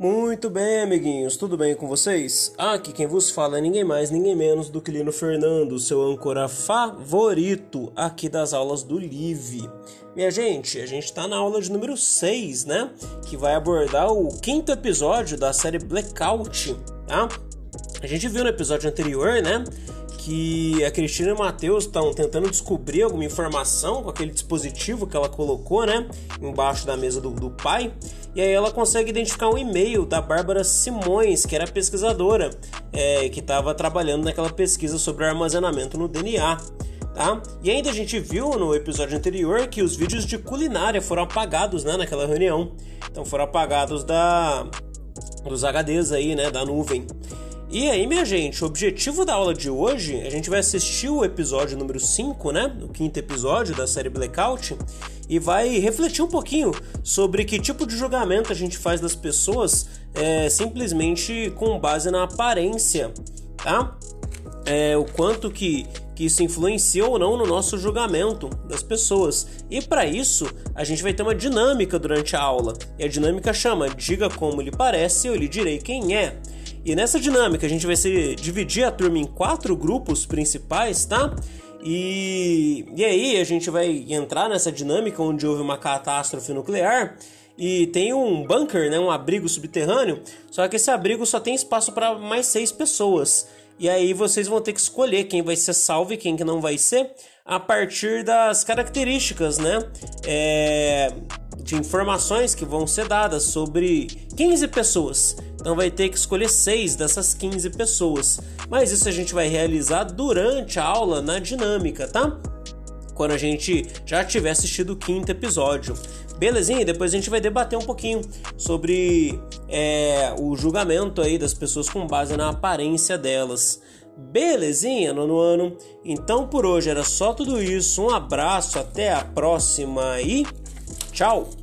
Muito bem, amiguinhos, tudo bem com vocês? Aqui quem vos fala é ninguém mais, ninguém menos do que Lino Fernando, seu âncora favorito aqui das aulas do Live. Minha gente, a gente está na aula de número 6, né? Que vai abordar o quinto episódio da série Blackout, tá? A gente viu no episódio anterior, né? que a Cristina e o Matheus estão tentando descobrir alguma informação com aquele dispositivo que ela colocou, né, embaixo da mesa do, do pai. E aí ela consegue identificar um e-mail da Bárbara Simões, que era pesquisadora, é, que estava trabalhando naquela pesquisa sobre armazenamento no DNA. Tá? E ainda a gente viu no episódio anterior que os vídeos de culinária foram apagados né, naquela reunião. Então foram apagados da, dos HDs aí, né, da nuvem. E aí, minha gente, o objetivo da aula de hoje, a gente vai assistir o episódio número 5, né? O quinto episódio da série Blackout, e vai refletir um pouquinho sobre que tipo de julgamento a gente faz das pessoas é, simplesmente com base na aparência, tá? É, o quanto que, que isso influencia ou não no nosso julgamento das pessoas. E para isso, a gente vai ter uma dinâmica durante a aula. E a dinâmica chama Diga como lhe parece, eu lhe direi quem é. E nessa dinâmica a gente vai se dividir a turma em quatro grupos principais, tá? E, e aí a gente vai entrar nessa dinâmica onde houve uma catástrofe nuclear e tem um bunker, né, um abrigo subterrâneo, só que esse abrigo só tem espaço para mais seis pessoas. E aí vocês vão ter que escolher quem vai ser salvo e quem que não vai ser a partir das características, né? É, de informações que vão ser dadas sobre 15 pessoas. Então vai ter que escolher 6 dessas 15 pessoas. Mas isso a gente vai realizar durante a aula na dinâmica, tá? Quando a gente já tiver assistido o quinto episódio. Belezinha? Depois a gente vai debater um pouquinho sobre é, o julgamento aí das pessoas com base na aparência delas. Belezinha, nono ano? Então por hoje era só tudo isso. Um abraço, até a próxima e tchau!